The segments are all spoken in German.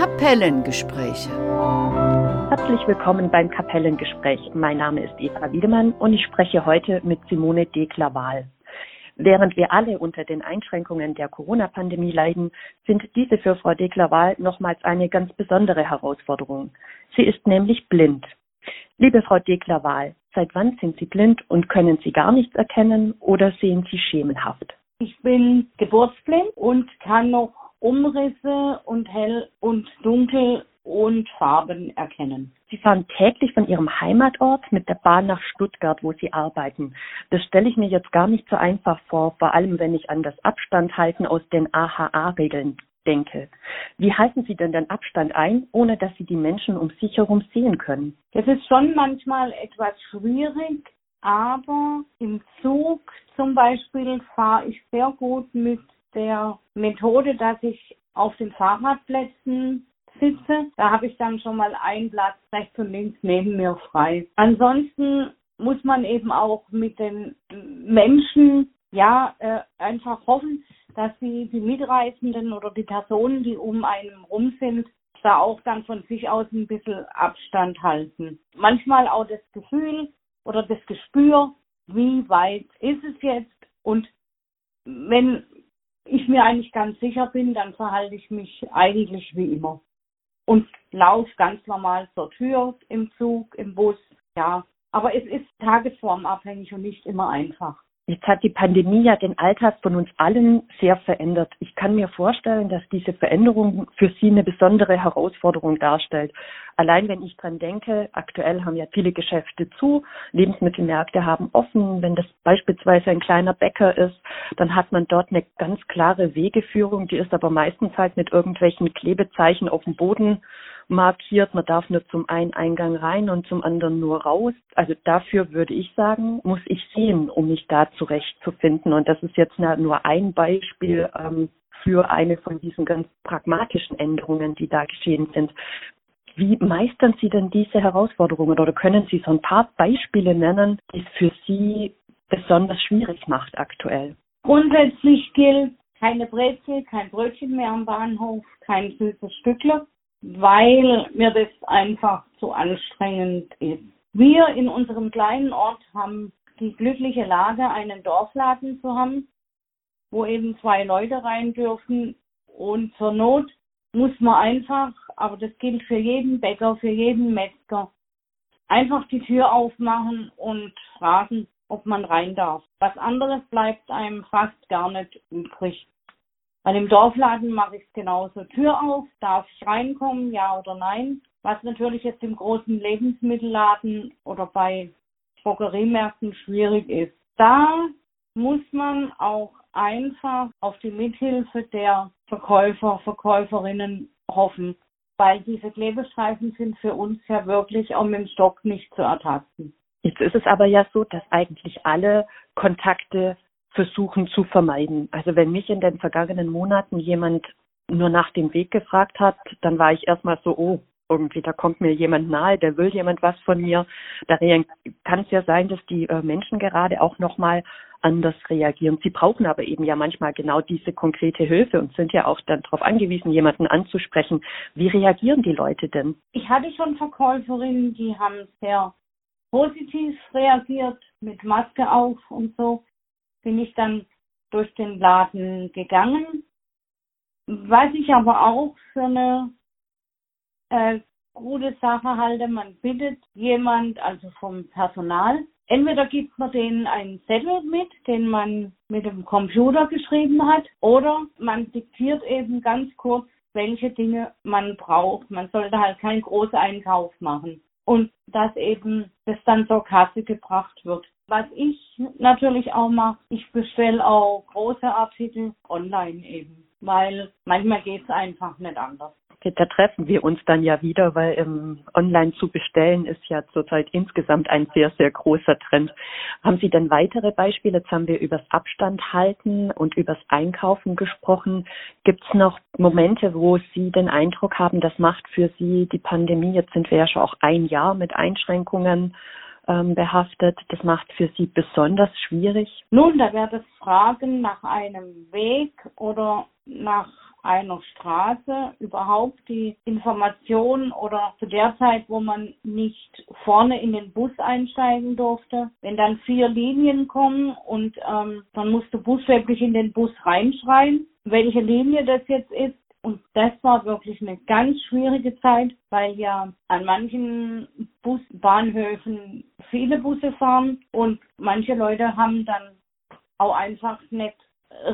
Kapellengespräche. Herzlich willkommen beim Kapellengespräch. Mein Name ist Eva Wiedemann und ich spreche heute mit Simone Dekler-Wahl. Während wir alle unter den Einschränkungen der Corona-Pandemie leiden, sind diese für Frau Dekler-Wahl nochmals eine ganz besondere Herausforderung. Sie ist nämlich blind. Liebe Frau Dekler-Wahl, seit wann sind Sie blind und können Sie gar nichts erkennen oder sehen Sie schemenhaft? Ich bin geburtsblind und kann noch Umrisse und hell und dunkel und Farben erkennen. Sie fahren täglich von Ihrem Heimatort mit der Bahn nach Stuttgart, wo Sie arbeiten. Das stelle ich mir jetzt gar nicht so einfach vor, vor allem wenn ich an das Abstandhalten aus den AHA-Regeln denke. Wie halten Sie denn den Abstand ein, ohne dass Sie die Menschen um sich herum sehen können? Das ist schon manchmal etwas schwierig, aber im Zug zum Beispiel fahre ich sehr gut mit der Methode, dass ich auf den Fahrradplätzen sitze. Da habe ich dann schon mal einen Platz rechts und links neben mir frei. Ansonsten muss man eben auch mit den Menschen ja äh, einfach hoffen, dass sie die Mitreisenden oder die Personen, die um einen rum sind, da auch dann von sich aus ein bisschen Abstand halten. Manchmal auch das Gefühl oder das Gespür, wie weit ist es jetzt und wenn ich mir eigentlich ganz sicher bin, dann verhalte ich mich eigentlich wie immer und laufe ganz normal zur Tür im Zug, im Bus, ja. Aber es ist tagesformabhängig und nicht immer einfach. Jetzt hat die Pandemie ja den Alltag von uns allen sehr verändert. Ich kann mir vorstellen, dass diese Veränderung für Sie eine besondere Herausforderung darstellt. Allein wenn ich dran denke, aktuell haben ja viele Geschäfte zu, Lebensmittelmärkte haben offen. Wenn das beispielsweise ein kleiner Bäcker ist, dann hat man dort eine ganz klare Wegeführung, die ist aber meistens halt mit irgendwelchen Klebezeichen auf dem Boden markiert. Man darf nur zum einen Eingang rein und zum anderen nur raus. Also dafür würde ich sagen, muss ich sehen, um mich da zurechtzufinden. Und das ist jetzt nur ein Beispiel ähm, für eine von diesen ganz pragmatischen Änderungen, die da geschehen sind. Wie meistern Sie denn diese Herausforderungen oder können Sie so ein paar Beispiele nennen, die es für Sie besonders schwierig macht aktuell? Grundsätzlich gilt keine Brezel, kein Brötchen mehr am Bahnhof, kein süßes Stückle weil mir das einfach zu anstrengend ist. Wir in unserem kleinen Ort haben die glückliche Lage, einen Dorfladen zu haben, wo eben zwei Leute rein dürfen. Und zur Not muss man einfach, aber das gilt für jeden Bäcker, für jeden Metzger, einfach die Tür aufmachen und fragen, ob man rein darf. Was anderes bleibt einem fast gar nicht übrig. Bei dem Dorfladen mache ich es genauso. Tür auf, darf ich reinkommen, ja oder nein? Was natürlich jetzt im großen Lebensmittelladen oder bei Drogeriemärkten schwierig ist. Da muss man auch einfach auf die Mithilfe der Verkäufer, Verkäuferinnen hoffen, weil diese Klebestreifen sind für uns ja wirklich auch mit dem Stock nicht zu ertasten. Jetzt ist es aber ja so, dass eigentlich alle Kontakte versuchen zu vermeiden. Also wenn mich in den vergangenen Monaten jemand nur nach dem Weg gefragt hat, dann war ich erstmal so, oh, irgendwie, da kommt mir jemand nahe, der will jemand was von mir. Da kann es ja sein, dass die äh, Menschen gerade auch nochmal anders reagieren. Sie brauchen aber eben ja manchmal genau diese konkrete Hilfe und sind ja auch dann darauf angewiesen, jemanden anzusprechen. Wie reagieren die Leute denn? Ich hatte schon Verkäuferinnen, die haben sehr positiv reagiert, mit Maske auf und so bin ich dann durch den Laden gegangen. Was ich aber auch für eine äh, gute Sache halte, man bittet jemand, also vom Personal, entweder gibt man denen einen Zettel mit, den man mit dem Computer geschrieben hat, oder man diktiert eben ganz kurz, welche Dinge man braucht. Man sollte halt keinen Großeinkauf machen. Und dass eben das dann zur Kasse gebracht wird. Was ich natürlich auch mache, ich bestelle auch große Artikel online eben, weil manchmal geht es einfach nicht anders. Da treffen wir uns dann ja wieder, weil ähm, online zu bestellen ist ja zurzeit insgesamt ein sehr, sehr großer Trend. Haben Sie denn weitere Beispiele? Jetzt haben wir übers Abstand halten und übers Einkaufen gesprochen. Gibt es noch Momente, wo Sie den Eindruck haben, das macht für Sie die Pandemie, jetzt sind wir ja schon auch ein Jahr mit Einschränkungen, ähm, behaftet. Das macht für Sie besonders schwierig? Nun, da wäre das Fragen nach einem Weg oder nach einer Straße überhaupt die Information oder zu der Zeit, wo man nicht vorne in den Bus einsteigen durfte, wenn dann vier Linien kommen und ähm, dann musste buchstäblich in den Bus reinschreien, welche Linie das jetzt ist, und das war wirklich eine ganz schwierige Zeit, weil ja an manchen Busbahnhöfen viele Busse fahren und manche Leute haben dann auch einfach nicht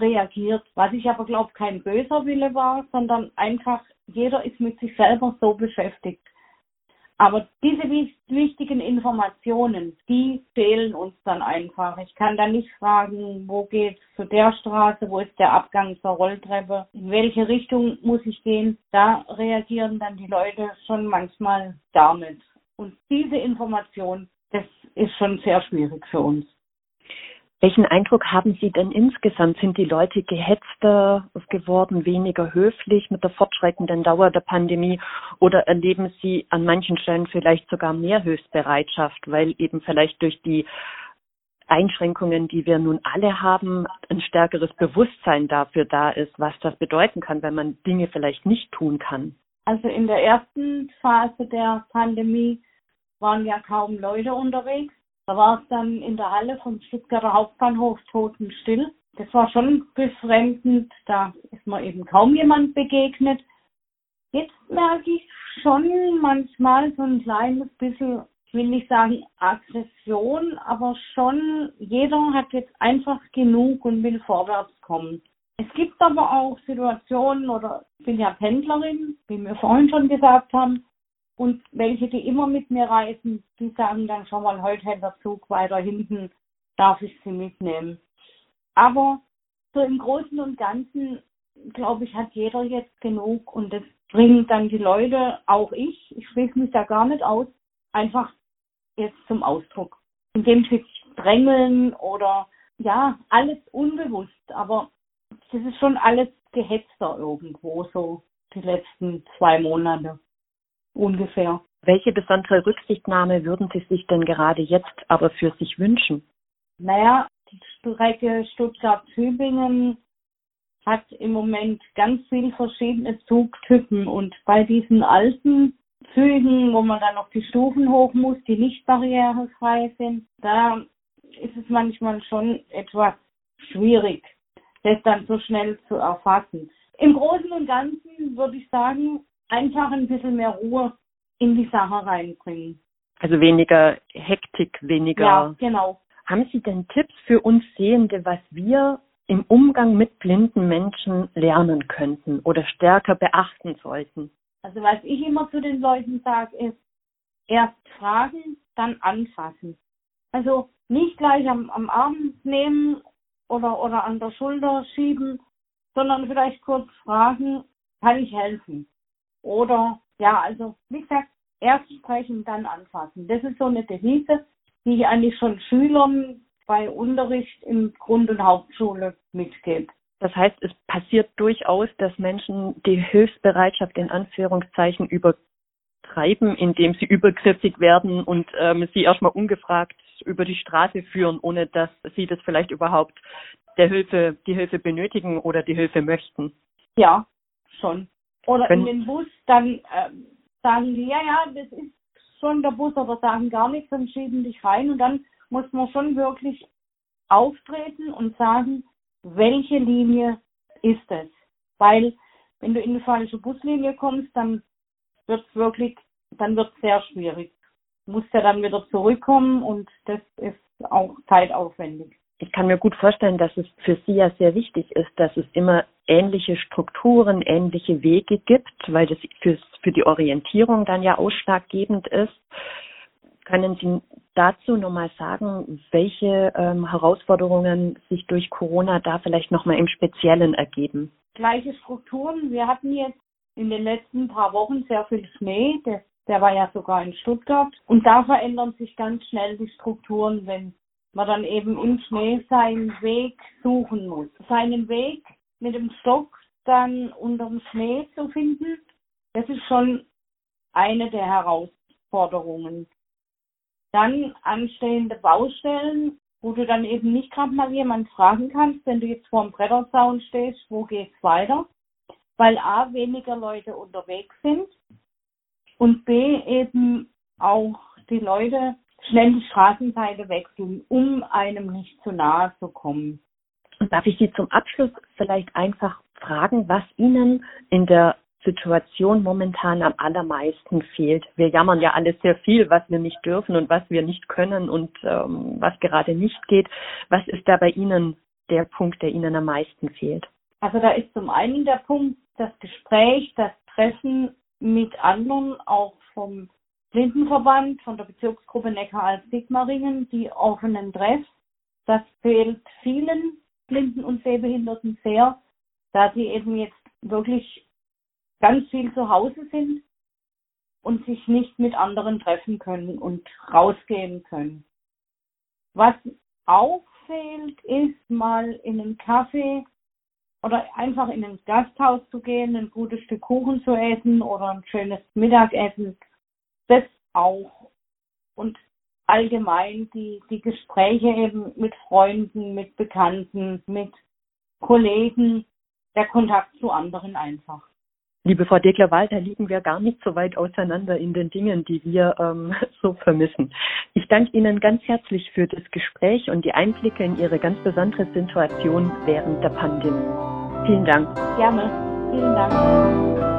reagiert, was ich aber glaube kein böser Wille war, sondern einfach jeder ist mit sich selber so beschäftigt. Aber diese wichtigen Informationen, die fehlen uns dann einfach. Ich kann dann nicht fragen, wo geht zu der Straße, wo ist der Abgang zur Rolltreppe, in welche Richtung muss ich gehen. Da reagieren dann die Leute schon manchmal damit. Und diese Information, das ist schon sehr schwierig für uns. Welchen Eindruck haben Sie denn insgesamt? Sind die Leute gehetzter geworden, weniger höflich mit der fortschreitenden Dauer der Pandemie oder erleben Sie an manchen Stellen vielleicht sogar mehr Hilfsbereitschaft, weil eben vielleicht durch die Einschränkungen, die wir nun alle haben, ein stärkeres Bewusstsein dafür da ist, was das bedeuten kann, wenn man Dinge vielleicht nicht tun kann? Also in der ersten Phase der Pandemie waren ja kaum Leute unterwegs. Da war es dann in der Halle vom Stuttgarter Hauptbahnhof totenstill. Das war schon befremdend. Da ist mir eben kaum jemand begegnet. Jetzt merke ich schon manchmal so ein kleines bisschen, ich will nicht sagen Aggression, aber schon jeder hat jetzt einfach genug und will vorwärts kommen. Es gibt aber auch Situationen, oder ich bin ja Pendlerin, wie wir vorhin schon gesagt haben, und welche, die immer mit mir reisen, die sagen dann schon mal, heute hält der Zug weiter hinten, darf ich sie mitnehmen. Aber so im Großen und Ganzen, glaube ich, hat jeder jetzt genug und das bringen dann die Leute, auch ich, ich schließe mich da gar nicht aus, einfach jetzt zum Ausdruck. Indem sie drängeln oder ja, alles unbewusst, aber das ist schon alles gehetzter irgendwo so die letzten zwei Monate ungefähr. Welche besondere Rücksichtnahme würden Sie sich denn gerade jetzt aber für sich wünschen? Naja, die Strecke Stuttgart-Tübingen hat im Moment ganz viele verschiedene Zugtypen und bei diesen alten Zügen, wo man dann noch die Stufen hoch muss, die nicht barrierefrei sind, da ist es manchmal schon etwas schwierig, das dann so schnell zu erfassen. Im Großen und Ganzen würde ich sagen, einfach ein bisschen mehr Ruhe in die Sache reinbringen. Also weniger Hektik, weniger. Ja, genau. Haben Sie denn Tipps für uns Sehende, was wir im Umgang mit blinden Menschen lernen könnten oder stärker beachten sollten? Also was ich immer zu den Leuten sage, ist erst fragen, dann anfassen. Also nicht gleich am, am Arm nehmen oder, oder an der Schulter schieben, sondern vielleicht kurz fragen, kann ich helfen? Oder ja, also wie gesagt, erst sprechen, dann anfassen. Das ist so eine Devise, die ich eigentlich schon Schülern bei Unterricht in Grund- und Hauptschule mitgebe. Das heißt, es passiert durchaus, dass Menschen die Hilfsbereitschaft in Anführungszeichen übertreiben, indem sie übergriffig werden und ähm, sie erstmal ungefragt über die Straße führen, ohne dass sie das vielleicht überhaupt der Hilfe, die Hilfe benötigen oder die Hilfe möchten. Ja, schon. Oder Wenn, in den Bus, dann äh, sagen die, ja, ja, das ist schon der Bus, oder sagen gar nichts und schieben dich rein. Und dann muss man schon wirklich auftreten und sagen, welche Linie ist es? Weil wenn du in die falsche Buslinie kommst, dann wird es wirklich, dann wird es sehr schwierig. Du musst ja dann wieder zurückkommen und das ist auch zeitaufwendig ich kann mir gut vorstellen, dass es für Sie ja sehr wichtig ist, dass es immer ähnliche Strukturen, ähnliche Wege gibt, weil das für, für die Orientierung dann ja ausschlaggebend ist. Können Sie dazu nochmal sagen, welche ähm, Herausforderungen sich durch Corona da vielleicht nochmal im Speziellen ergeben? Gleiche Strukturen. Wir hatten jetzt in den letzten paar Wochen sehr viel Schnee. Der, der war ja sogar in Stuttgart. Und da verändern sich ganz schnell die Strukturen, wenn man dann eben im Schnee seinen Weg suchen muss. Seinen Weg mit dem Stock dann unterm Schnee zu finden, das ist schon eine der Herausforderungen. Dann anstehende Baustellen, wo du dann eben nicht gerade mal jemand fragen kannst, wenn du jetzt vor dem Bretterzaun stehst, wo geht's weiter? weil A, weniger Leute unterwegs sind und B, eben auch die Leute schnell die Straßenseite wechseln, um einem nicht zu nahe zu kommen. Und darf ich Sie zum Abschluss vielleicht einfach fragen, was Ihnen in der Situation momentan am allermeisten fehlt. Wir jammern ja alles sehr viel, was wir nicht dürfen und was wir nicht können und ähm, was gerade nicht geht. Was ist da bei Ihnen der Punkt, der Ihnen am meisten fehlt? Also da ist zum einen der Punkt das Gespräch, das Treffen mit anderen, auch vom Blindenverband, von der Bezirksgruppe Neckar-Alb-Sigmaringen, die offenen Treff. Das fehlt vielen Blinden und Sehbehinderten sehr, da sie eben jetzt wirklich ganz viel zu Hause sind und sich nicht mit anderen treffen können und rausgehen können. Was auch fehlt, ist mal in einen Kaffee oder einfach in ein Gasthaus zu gehen, ein gutes Stück Kuchen zu essen oder ein schönes Mittagessen. Das auch. Und allgemein die, die Gespräche eben mit Freunden, mit Bekannten, mit Kollegen, der Kontakt zu anderen einfach. Liebe Frau Dekler-Wald, da liegen wir gar nicht so weit auseinander in den Dingen, die wir ähm, so vermissen. Ich danke Ihnen ganz herzlich für das Gespräch und die Einblicke in Ihre ganz besondere Situation während der Pandemie. Vielen Dank. Gerne. Vielen Dank.